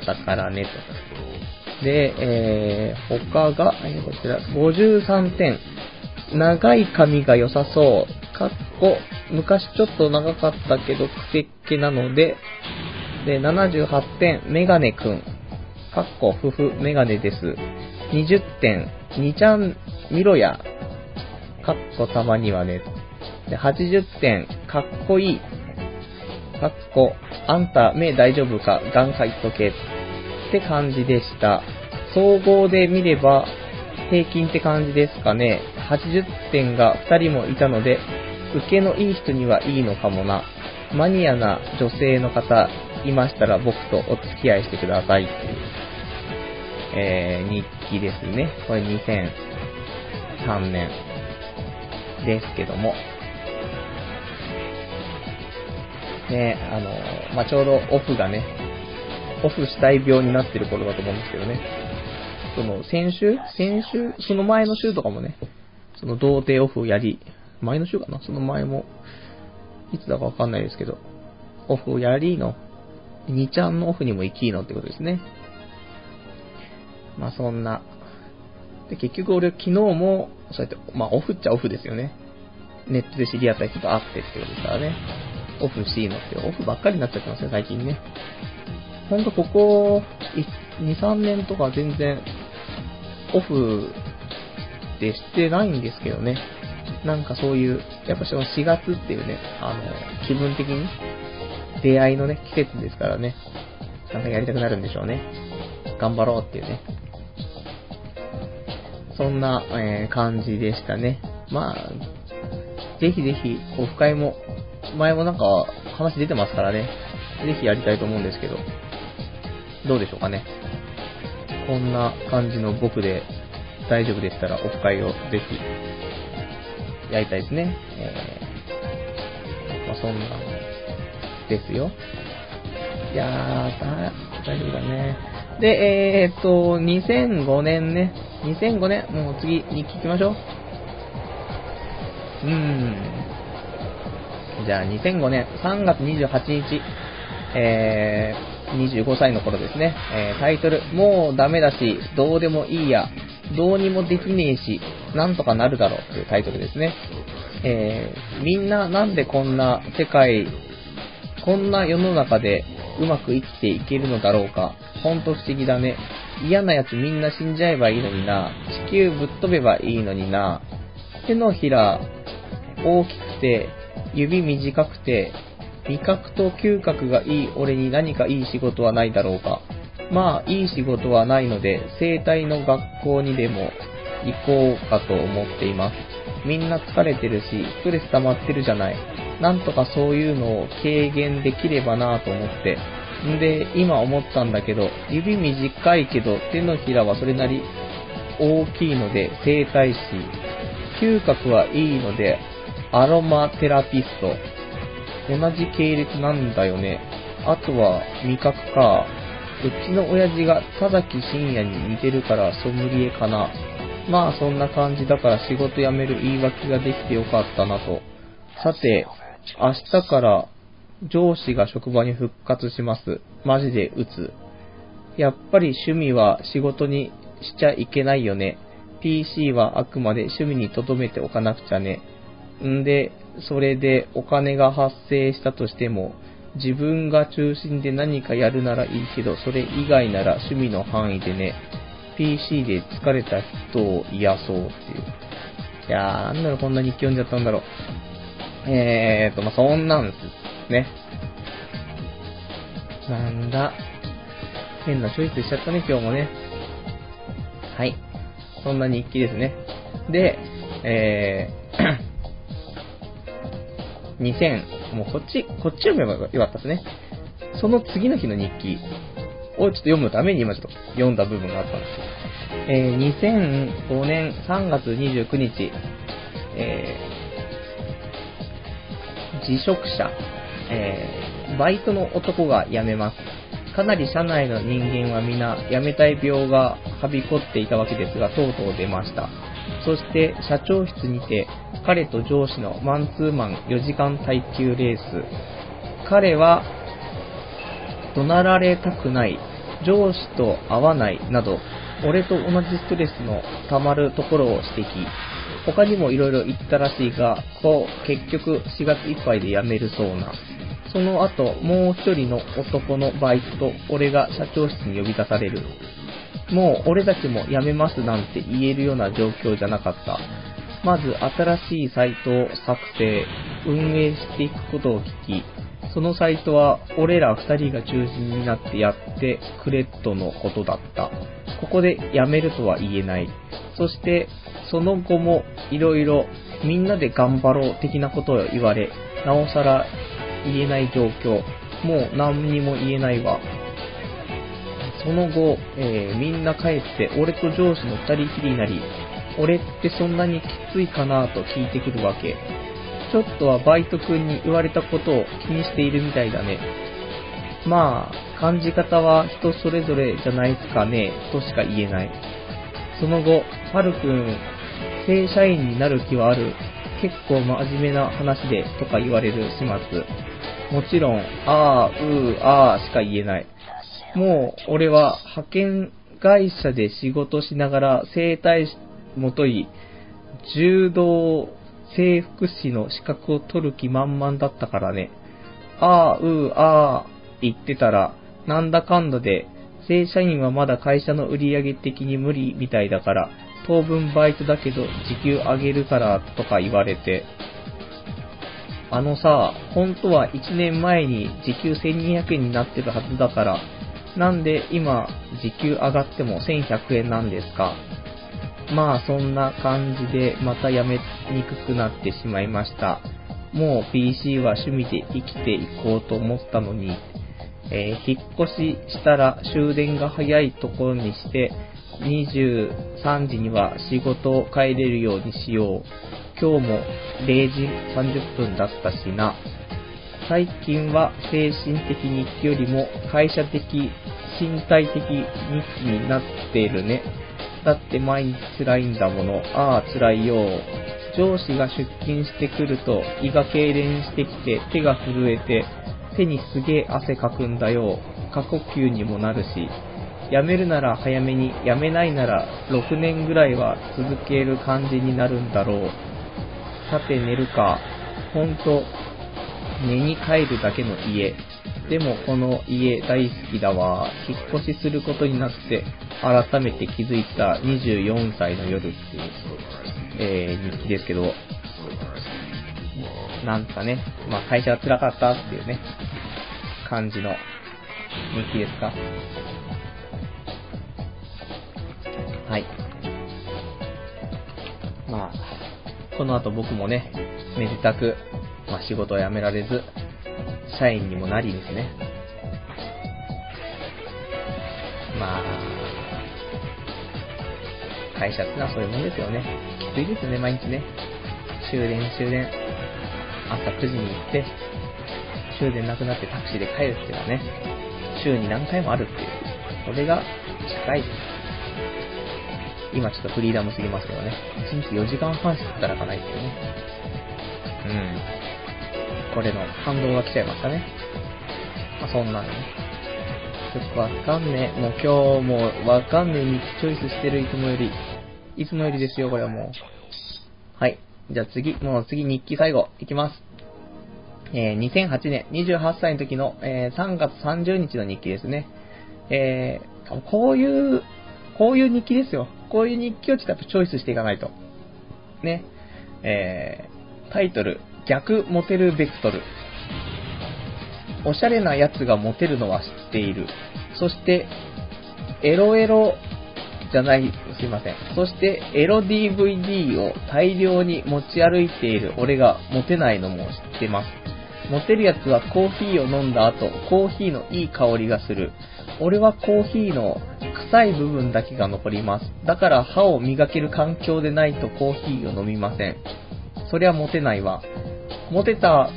たからね、と。で、えー、他が、えー、こちら、53点。長い髪が良さそう。かっこ、昔ちょっと長かったけど、くせっ気なので、で、78点、メガネくん。かっこ、ふふ、メガネです。20点、にちゃん、みろや。かっこ、たまにはね。で、80点、かっこいい。かっこ、あんた、目大丈夫か？眼科行っとけ。って感じでした。総合で見れば、平均って感じですかね。80点が2人もいたので、受けのいい人にはいいのかもな。マニアな女性の方いましたら僕とお付き合いしてください、えー、日記ですね。これ2003年ですけども。ね、あの、まあ、ちょうどオフがね、オフしたい病になってる頃だと思うんですけどね。その、先週？先週？その前の週とかもね、その童貞オフをやり、前の週かな？その前も、いつだかわかんないですけど、オフをやりの、2ちゃんのオフにも行きのってことですね。まあそんな。で、結局俺昨日も、そうやって、まあオフっちゃオフですよね。ネットで知り合った人と会ってってことですからね。オフしていいのって、オフばっかりになっちゃってますね、最近ね。ほんとここ、2、3年とか全然、オフってしてないんですけどね。なんかそういう、やっぱその4月っていうね、あの、気分的に、出会いのね、季節ですからね、なんかやりたくなるんでしょうね。頑張ろうっていうね。そんな、えー感じでしたね。まあ、ぜひぜひ、オフ会も、前もなんか話出てますからね、ぜひやりたいと思うんですけど、どうでしょうかね。こんな感じの僕で大丈夫でしたら、オフ会をぜひ、やりたいですね。えー、まあ、そんなですよ。いやー、大丈夫だね。で、えーっと、2005年ね。2005年、もう次、日記行きましょう。うーん。じゃあ、2005年3月28日、えー、25歳の頃ですね。えータイトル、もうダメだし、どうでもいいや、どうにもできねえし、なんとかなるだろうというタイトルですね。えー、みんななんでこんな世界、こんな世の中でうまく生きていけるのだろうか。ほんと不思議だね。嫌な奴みんな死んじゃえばいいのにな。地球ぶっ飛べばいいのにな。手のひら大きくて、指短くて、味覚と嗅覚がいい俺に何かいい仕事はないだろうか。まあ、いい仕事はないので、生体の学校にでも行こうかと思っています。みんな疲れてるし、ストレス溜まってるじゃない。なんとかそういうのを軽減できればなぁと思って。んで、今思ったんだけど、指短いけど手のひらはそれなり大きいので生体師。嗅覚はいいのでアロマテラピスト。同じ系列なんだよね。あとは味覚か。うちの親父が田崎真也に似てるからソムリエかな。まあそんな感じだから仕事辞める言い訳ができてよかったなと。さて、明日から上司が職場に復活します。マジで打つ。やっぱり趣味は仕事にしちゃいけないよね。PC はあくまで趣味に留めておかなくちゃね。んで、それでお金が発生したとしても、自分が中心で何かやるならいいけど、それ以外なら趣味の範囲でね、PC で疲れた人を癒そうっていう。いやー、なんだろ、こんな日記読んじゃったんだろう。えーと、まあ、そんなんですね。なんだ。変なチョイスしちゃったね、今日もね。はい。そんな日記ですね。で、えー、2000、もうこっち、こっち読めばよかったですね。その次の日の日記をちょっと読むために今ちょっと読んだ部分があったんですよ。えー、2005年3月29日、えー、辞職者、えー、バイトの男が辞めます。かなり社内の人間は皆辞めたい病がはびこっていたわけですが、とうとう出ました。そして社長室にて彼と上司のマンツーマン4時間耐久レース。彼は怒鳴られたくない、上司と会わないなど、俺と同じストレスの溜まるところを指摘。他にも色々言ったらしいが、こう、結局4月いっぱいで辞めるそうな。その後、もう一人の男のバイトと俺が社長室に呼び出される。もう俺たちも辞めますなんて言えるような状況じゃなかった。まず新しいサイトを作成、運営していくことを聞き、そのサイトは俺ら二人が中心になってやってくれとのことだった。ここで辞めるとは言えない。そして、その後も色々みんなで頑張ろう的なことを言われ、なおさら言えない状況。もう何にも言えないわ。その後、えーみんな帰って俺と上司の二人きりになり、俺ってそんなにきついかなと聞いてくるわけ。ちょっとはバイト君に言われたことを気にしているみたいだね。まあ、感じ方は人それぞれじゃないですかね、としか言えない。その後、はるくん、正社員になる気はある。結構真面目な話で、とか言われる始末。もちろん、あー、うー、あーしか言えない。もう、俺は派遣会社で仕事しながら整体もとい、柔道整復師の資格を取る気満々だったからね。あー、うー、あー、言ってたら、なんだかんだで、正社員はまだ会社の売り上げ的に無理みたいだから、当分バイトだけど時給上げるからとか言われて、あのさ、本当は1年前に時給1200円になってるはずだから、なんで今時給上がっても1100円なんですか？まあそんな感じでまたやめにくくなってしまいました。もう PC は趣味で生きていこうと思ったのに、えー引っ越ししたら終電が早いところにして、23時には仕事を帰れるようにしよう。今日も0時30分だったしな。最近は精神的日記よりも会社的、身体的日記になっているね。だって毎日辛いんだもの。ああ、辛いよ。上司が出勤してくると胃が痙攣してきて手が震えて手にすげえ汗かくんだよ。過呼吸にもなるし。辞めるなら早めに、辞めないなら6年ぐらいは続ける感じになるんだろう。さて寝るか。ほんと、寝に帰るだけの家。でもこの家大好きだわ。引っ越しすることになって改めて気づいた24歳の夜っていう、えー日記ですけど、なんかね、まあ会社が辛かったっていうね、感じの日記ですか？はい。まあ、この後僕もね、めでたく、まあ仕事を辞められず、社員にもなりですね。まあ、会社ってのはそういうもんですよね。きついですね、毎日ね。終電終電、朝9時に行って、終電なくなってタクシーで帰るっていうのはね、週に何回もあるっていう。それが社会人。今ちょっとフリーダムすぎますけどね。1日4時間半しか働かないっていうね。うん。これの反動が来ちゃいましたね。まあ、そんなのね。よくわかんねえ。もう今日もわかんねえ日記チョイスしてるいつもより。いつもよりですよ、これはもう。はい。じゃあ次、もう次日記最後、いきます。えー2008年28歳の時の、えー3月30日の日記ですね。えーこういう、こういう日記ですよ。こういう日記をちょっとチョイスしていかないと。ね。えータイトル、逆モテるベクトル。おしゃれなやつがモテるのは知っている。そして、エロエロじゃない、すいません。そして、エロ DVD を大量に持ち歩いている俺がモテないのも知ってます。モテるやつはコーヒーを飲んだ後、コーヒーのいい香りがする。俺はコーヒーの臭い部分だけが残ります。だから歯を磨ける環境でないとコーヒーを飲みません。そりゃモテないわ。モテた、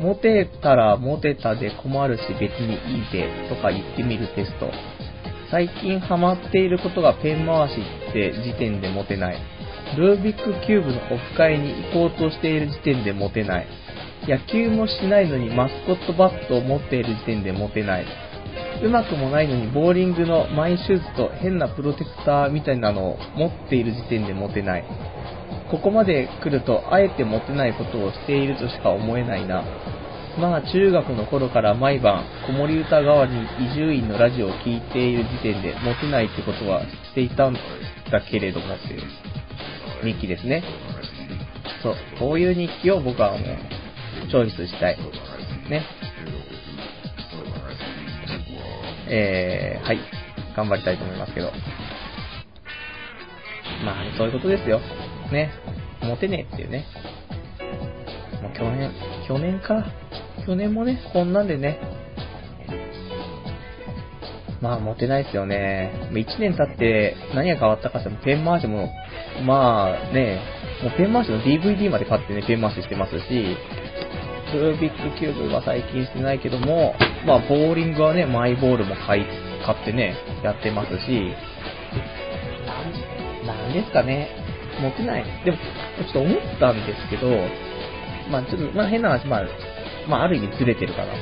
モテたらモテたで困るし別にいいぜとか言ってみるテスト。最近ハマっていることがペン回しって時点でモテない。ルービックキューブのオフ会に行こうとしている時点でモテない。野球もしないのにマスコットバットを持っている時点でモテない。うまくもないのにボーリングのマイシューズと変なプロテクターみたいなのを持っている時点でモテない。ここまで来るとあえてモテないことをしているとしか思えないな。まあ中学の頃から毎晩子守歌代わりに伊集院のラジオを聴いている時点でモテないってことは知っていたんだけれどもっていう日記ですね。そう、こういう日記を僕はもうチョイスしたい。ね。えー、はい。頑張りたいと思いますけど。まあ、そういうことですよ。ね。モテねえっていうね。もう去年、去年か。去年もね、こんなんでね。まあ、モテないですよね。1年経って何が変わったかってペン回しも、まあね、もうペン回しの DVD まで買ってね、ペン回ししてますし、ルービックキューブは最近してないけども、まあ、ボーリングはね、マイボールも買い、買ってね、やってますし、なん、なんですかね、モテない。でも、ちょっと思ったんですけど、まあ、ちょっと、まあ、変な話、まあ、まあ、ある意味ずれてるかな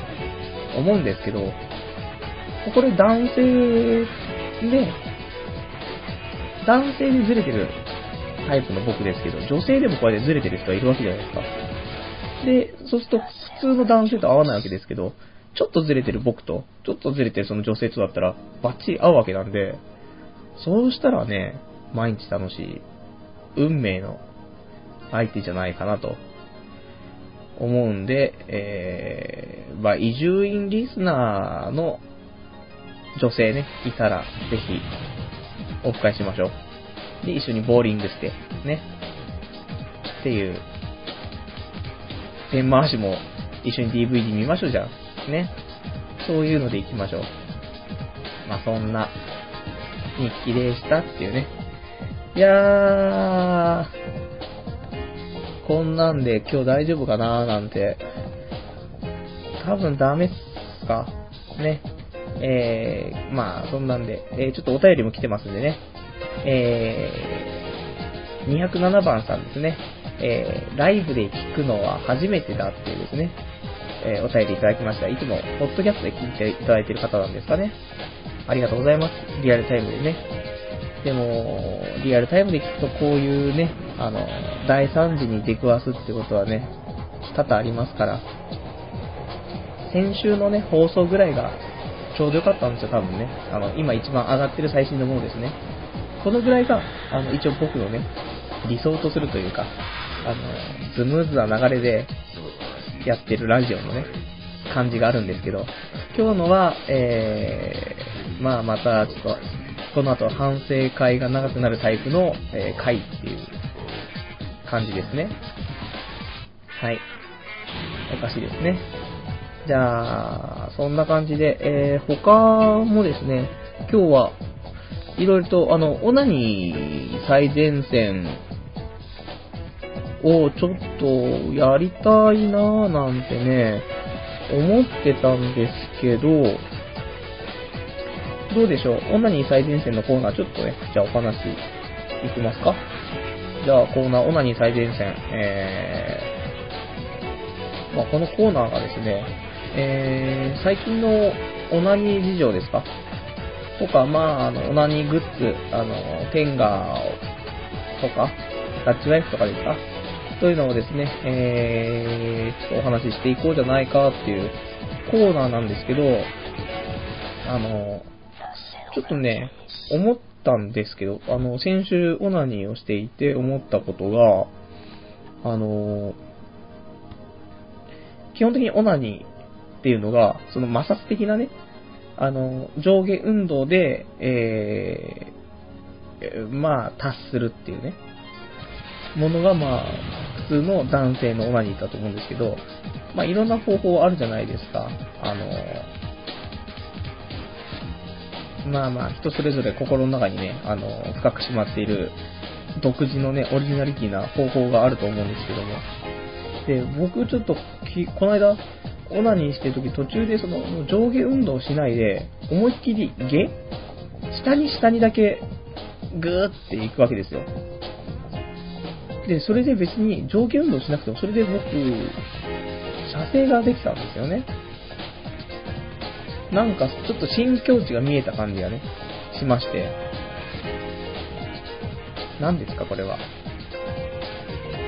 思うんですけど、これ男性で、男性でずれてるタイプの僕ですけど、女性でもこうやってずれてる人はいるわけじゃないですか。で、そうすると普通の男性と合わないわけですけど、ちょっとずれてる僕と、ちょっとずれてるその女性とだったら、バッチリ合うわけなんで、そうしたらね、毎日楽しい、運命の相手じゃないかなと思うんで、えー、まあ、移住院リスナーの女性ね、いたら、ぜひ、オフ会しましょう。で、一緒にボーリングして、ね。っていう、ペン回しも一緒に DVD 見ましょうじゃん。ね。そういうので行きましょう。まあ、そんな、日記でしたっていうね。いやー、こんなんで今日大丈夫かなーなんて、多分ダメっすか？ね。えー、まあ、そんなんで、えー、ちょっとお便りも来てますんでね。えー、207番さんですね。えー、ライブで聞くのは初めてだっていうですね、えー、お便りいただきました。いつも、ポッドキャストで聞いていただいてる方なんですかね。ありがとうございます。リアルタイムでね。でも、リアルタイムで聞くとこういうね、あの、大惨事に出くわすってことはね、多々ありますから、先週のね、放送ぐらいがちょうどよかったんですよ、多分ね。あの、今一番上がってる最新のものですね。このぐらいが、あの、一応僕のね、理想とするというか、あの、スムーズな流れでやってるラジオのね、感じがあるんですけど、今日のは、えー、まあまたちょっとこの後反省会が長くなるタイプの、えー、会っていう感じですね。はい。おかしいですね。じゃあ、そんな感じで、えー、他もですね、今日は、いろいろと、あの、オナニー最前線をちょっとやりたいなぁなんてね、思ってたんですけど、どうでしょう？オナニ最前線のコーナー、ちょっとね、じゃあお話いきますか？じゃあコーナー、オナニ最前線、えー、まあ、このコーナーがですね、えー、最近のオナニー事情ですか？とか、まあ、あの、オナニーグッズ、あの、テンガーとか、タッチワイフとかですか？そういうのをですね、えー、ちょっとお話ししていこうじゃないかっていうコーナーなんですけど、あの、ちょっとね、思ったんですけど、あの、先週オナニーをしていて思ったことが、あの、基本的にオナニーっていうのが、その摩擦的なね、あの、上下運動で、えー、まあ、達するっていうね、ものが、まあ、普通の男性のオナニーだと思うんですけど、まあ、いろんな方法あるじゃないですか。あの、まあまあ、人それぞれ心の中にね、あの、深くしまっている独自のね、オリジナリティな方法があると思うんですけども。で、僕ちょっとき、この間、オナニーしてる時途中でその上下運動しないで、思いっきり下下に下にだけグーっていくわけですよ。で、それで別に上下運動しなくても、それで僕、射精ができたんですよね。なんかちょっと新境地が見えた感じがね、しまして。何ですか、これは。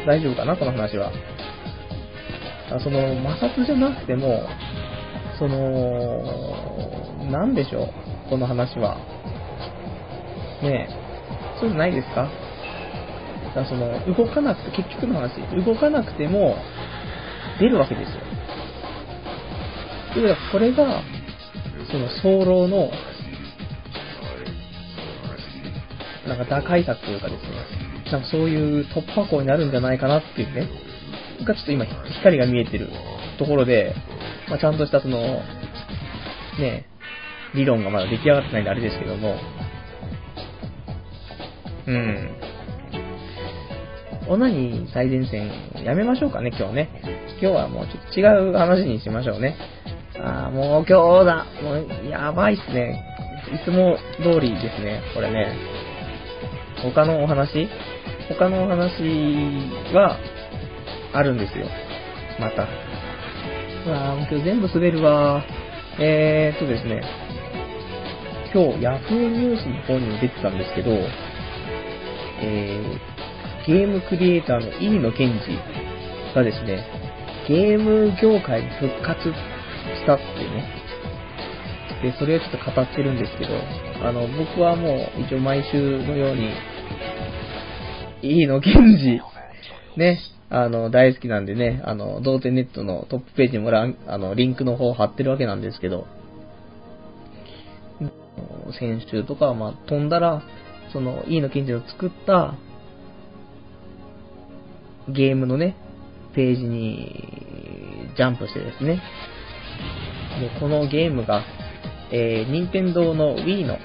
大丈夫かな、この話は。その摩擦じゃなくても、その、なんでしょう、この話は。ねえ、そういうのないですか？だその、動かなくて、結局の話、動かなくても、出るわけですよ。というこれが、その、早漏の、なんか打開策というかですね、なんかそういう突破口になるんじゃないかなっていうね、がちょっと今、光が見えてるところで、まあ、ちゃんとしたその、ね、理論がまだ出来上がってないんであれですけども、うん。オナニー最前線やめましょうかね、今日ね。今日はもうちょっと違う話にしましょうね。あーもう今日だ。もうやばいっすね。いつも通りですね、これね。他のお話？他のお話はあるんですよ。また。うわー今日全部滑るわえーっとですね。今日 Yahoo ニュースの方にも出てたんですけど、えー、ゲームクリエイターの飯野健二がですね、ゲーム業界に復活したっていうね。で、それをちょっと語ってるんですけど、あの、僕はもう一応毎週のように、飯野健二、ね、あの、大好きなんでね、あの、童貞ネットのトップページにもランあの、リンクの方を貼ってるわけなんですけど、先週とかはまあ飛んだら、その、飯野健二の作ったゲームのね、ページにジャンプしてですね、で、このゲームが、えー、任天堂の Wii の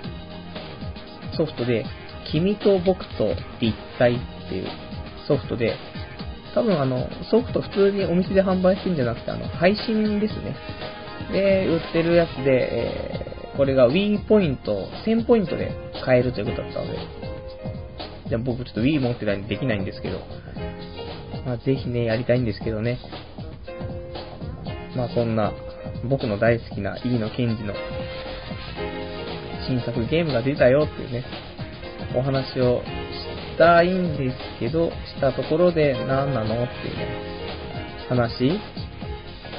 ソフトで、君と僕と立体っていうソフトで、多分あの、ソフト普通にお店で販売してるんじゃなくて、あの、配信ですね。で、売ってるやつで、えー、これが Wii ポイント、1000ポイントで買えるということだったので、じゃあ僕ちょっと Wii 持ってないんでできないんですけど、まあ、ぜひね、やりたいんですけどね。まあそんな、僕の大好きな飯野健二の新作ゲームが出たよっていうね、お話をしたいんですけど、したところで何なのっていうね、話。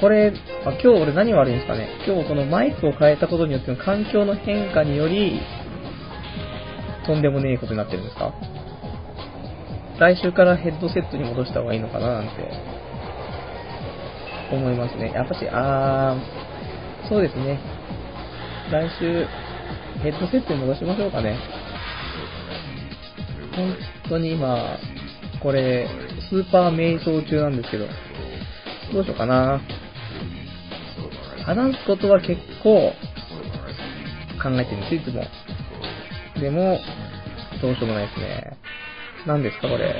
これ、あ今日俺何悪いんですかね。今日このマイクを変えたことによっての環境の変化により、とんでもねえことになってるんですか。来週からヘッドセットに戻した方がいいのかななんて、思いますね。やっぱし、あー、そうですね。来週、ヘッドセットに戻しましょうかね。本当に今、これ、スーパー瞑想中なんですけど、どうしようかな。話すことは結構考えてるんです、いつも。でも、どうしようもないですね。何ですか、これ。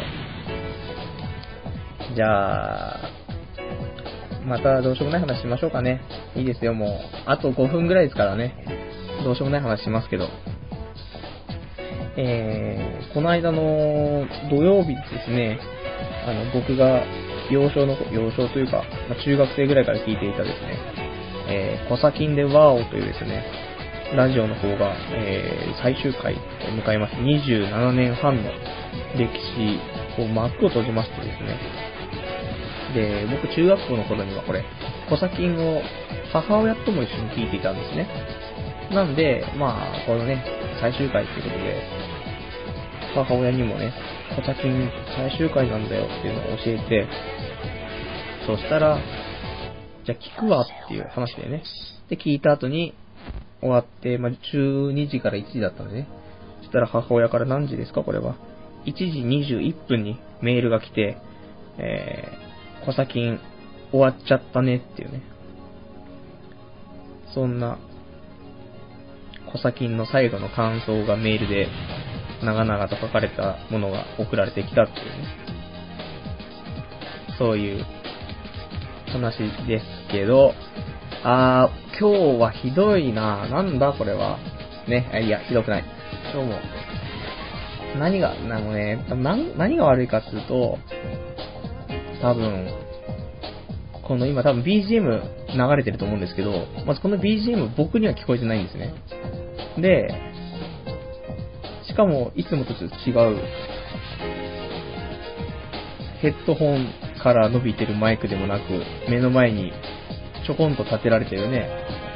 じゃあ、またどうしようもない話しましょうかね。いいですよ、もう。あと5分ぐらいですからね。どうしようもない話しますけど。えー、この間の土曜日ですね、あの、僕が幼少の、幼少というか、まあ、中学生ぐらいから聞いていたですね、えー、コサキンでワオというですね、ラジオの方が、えー、最終回を迎えまして、27年半の歴史を幕を閉じましてですね。で、僕中学校の頃にはこれ、コサキンを母親とも一緒に聞いていたんですね。なんで、まあ、このね、最終回っていうことで、母親にもね、コサキン最終回なんだよっていうのを教えて、そしたら、じゃあ聞くわっていう話でね。で、聞いた後に終わって、まあ、12時から1時だったんでね。そしたら母親から何時ですかこれは。1時21分にメールが来て、えー、コサキン終わっちゃったねっていうね。そんな、コサキンの最後の感想がメールで長々と書かれたものが送られてきたっていうね。そういう話ですけど、あー、今日はひどいななんだこれは。ね、いや、ひどくない。今日も、何が、なのね、何何が悪いかっていうと、多分、この今多分 BGM 流れてると思うんですけど、まずこの BGM 僕には聞こえてないんですね。で、しかもいつもとちょっと違う。ヘッドホンから伸びてるマイクでもなく、目の前にちょこんと立てられてるね、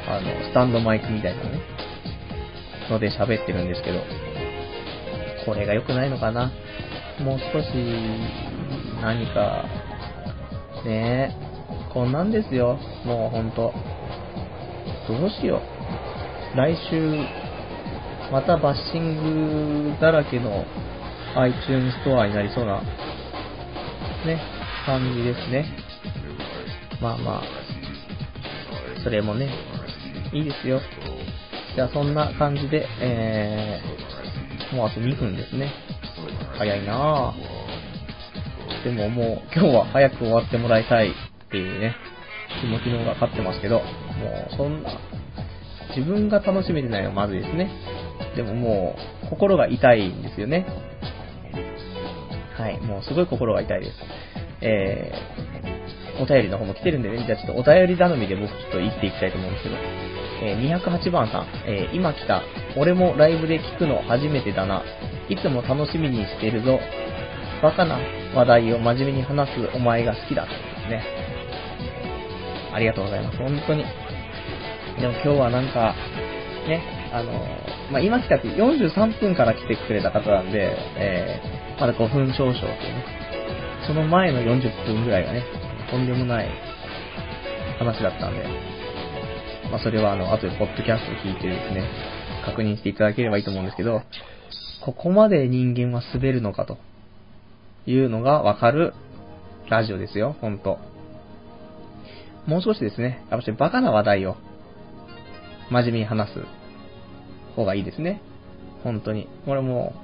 あの、スタンドマイクみたいなね、ので喋ってるんですけど、これが良くないのかな？もう少し、何か、ねえ、こんなんですよ、もうほんと。どうしよう。来週、またバッシングだらけの iTunes ストアになりそうな、ね、感じですね。まあまあ、それもね、いいですよ。じゃあそんな感じで、えー、もうあと2分ですね。早いなぁ。でももう今日は早く終わってもらいたいっていうね、気持ちの方が勝ってますけど、もうそんな、自分が楽しめてないのはまずいですね。でももう、心が痛いんですよね。はい、もうすごい心が痛いです。えー、お便りの方も来てるんでね、じゃあちょっとお便り頼みで僕ちょっと言っていきたいと思うんですけど、えー、208番さん、えー、今来た、俺もライブで聞くの初めてだな。いつも楽しみにしてるぞ。バカな話題を真面目に話すお前が好きだ。ですね。ありがとうございます。本当に。でも今日はなんか、ね、あのまあ、今来たって43分から来てくれた方なんで、えー、まだ5分少々っていうね、その前の40分ぐらいがね、とんでもない話だったんで、まあ、それはあの、後でポッドキャストを聞いてですね、確認していただければいいと思うんですけど、ここまで人間は滑るのかというのがわかるラジオですよ、ほんと。もう少しですね、やっぱりバカな話題を真面目に話す方がいいですね。本当に。これも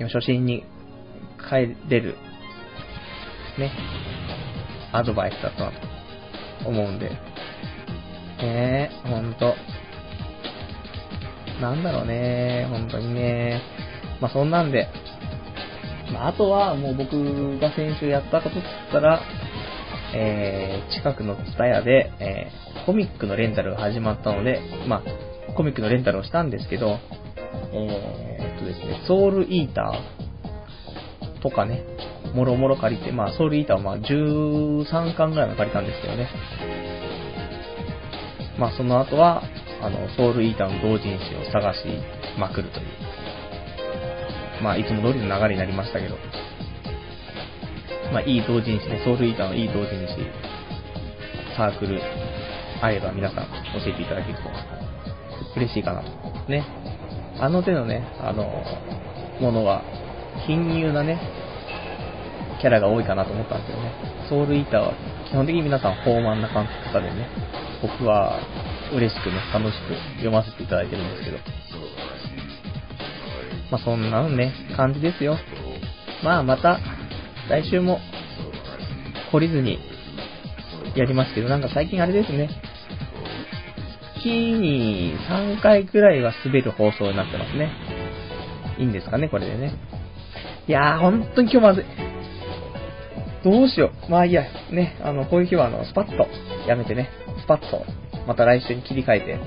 う、初心に帰れる、ね、アドバイスだと思うんで。ねえ、ほんと。なんだろうね、本当にね。まあ、そんなんで、まあ、あとはもう僕が先週やったことっつったら、えー、近くのツタヤで、えー、コミックのレンタルが始まったので、まあ、コミックのレンタルをしたんですけど、えー、っとですね、ソウルイーターとかね、もろもろ借りて、まあ、ソウルイーターはまあ13巻ぐらいの借りたんですけどね。まあ、その後は、あの、ソウルイーターの同人誌を探しまくるという。まあ、いつも通りの流れになりましたけど。まあ、いい同人誌ね、ソウルイーターのいい同人誌、サークル、あれば皆さん教えていただけると嬉しいかなと。ね。あの手のね、あの、ものは、貧乳なね、キャラが多いかなと思ったんですよね。ソウルイーターは基本的に皆さん豊満な感覚でね、僕は嬉しくね、楽しく読ませていただいてるんですけど。まあそんなのね、感じですよ。まあまた、来週も、懲りずに、やりますけど、なんか最近あれですね。月に3回くらいは滑る放送になってますね。いいんですかね、これでね。いやー、ほんとに今日まずい。どうしよう。まあいいや、ね、あの、こういう日はあの、スパッとやめてね、スパッと、また来週に切り替えて、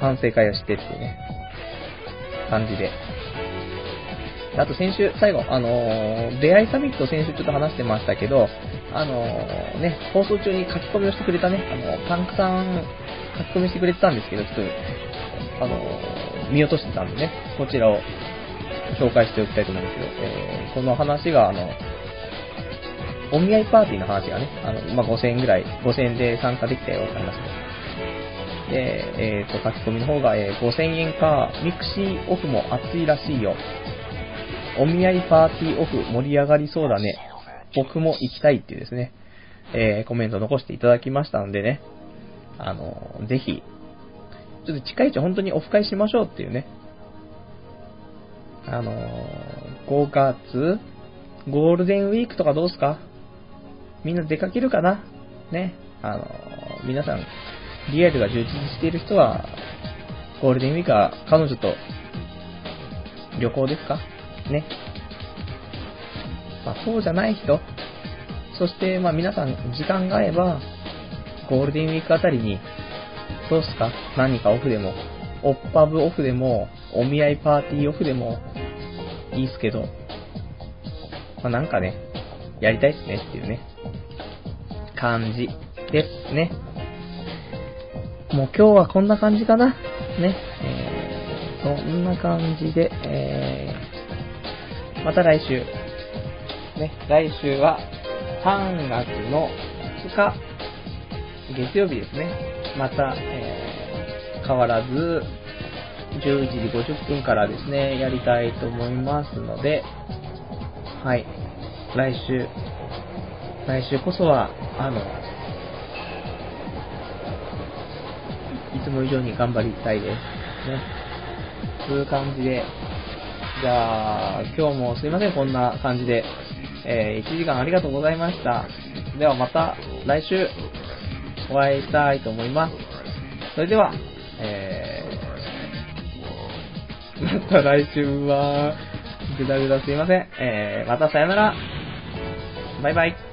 反省会をしてってね、感じで。あと先週、最後、あのー、出会いサミット先週ちょっと話してましたけど、あのー、ね、放送中に書き込みをしてくれたね、あの、パンクさん書き込みしてくれてたんですけど、ちょっと、あの、見落としてたんでね、こちらを紹介しておきたいと思うんですけど、えー、この話が、あの、お見合いパーティーの話がね、あの、まあ、5000円ぐらい、5000円で参加できたよって話で。で、えっ、ー、と、書き込みの方が、えー、5000円か、ミクシーオフも熱いらしいよ。お見合いパーティーオフ盛り上がりそうだね。僕も行きたいっていうですね、えー、コメント残していただきましたんでね、あの、ぜひ、ちょっと近いうち本当にオフ会しましょうっていうね、あの、5月、ゴールデンウィークとかどうすか？みんな出かけるかな？ね。あの、皆さん、リアルが充実している人は、ゴールデンウィークは彼女と旅行ですか？ね。まあ、そうじゃない人、そしてまあ皆さん時間が合えば、ゴールデンウィークあたりに、どうすか？何かオフでも、オッパブオフでも、お見合いパーティーオフでも、いいっすけど、まあ、なんかね、やりたいっすねっていうね、感じですね。もう今日はこんな感じかな。ね。えー、そんな感じで、えー、また来週。ね、来週は3月の2日、月曜日ですね。また、えー、変わらず、11時50分からですね、やりたいと思いますので、はい。来週、来週こそは、あの、つも以上に頑張りたいです。ね。そういう感じで、じゃあ、今日もすいません、こんな感じで。えー、1時間ありがとうございました。ではまた来週お会いしたいと思います。それでは、えー、また来週は、ぐだぐだすいません。えー、またさよなら。バイバイ。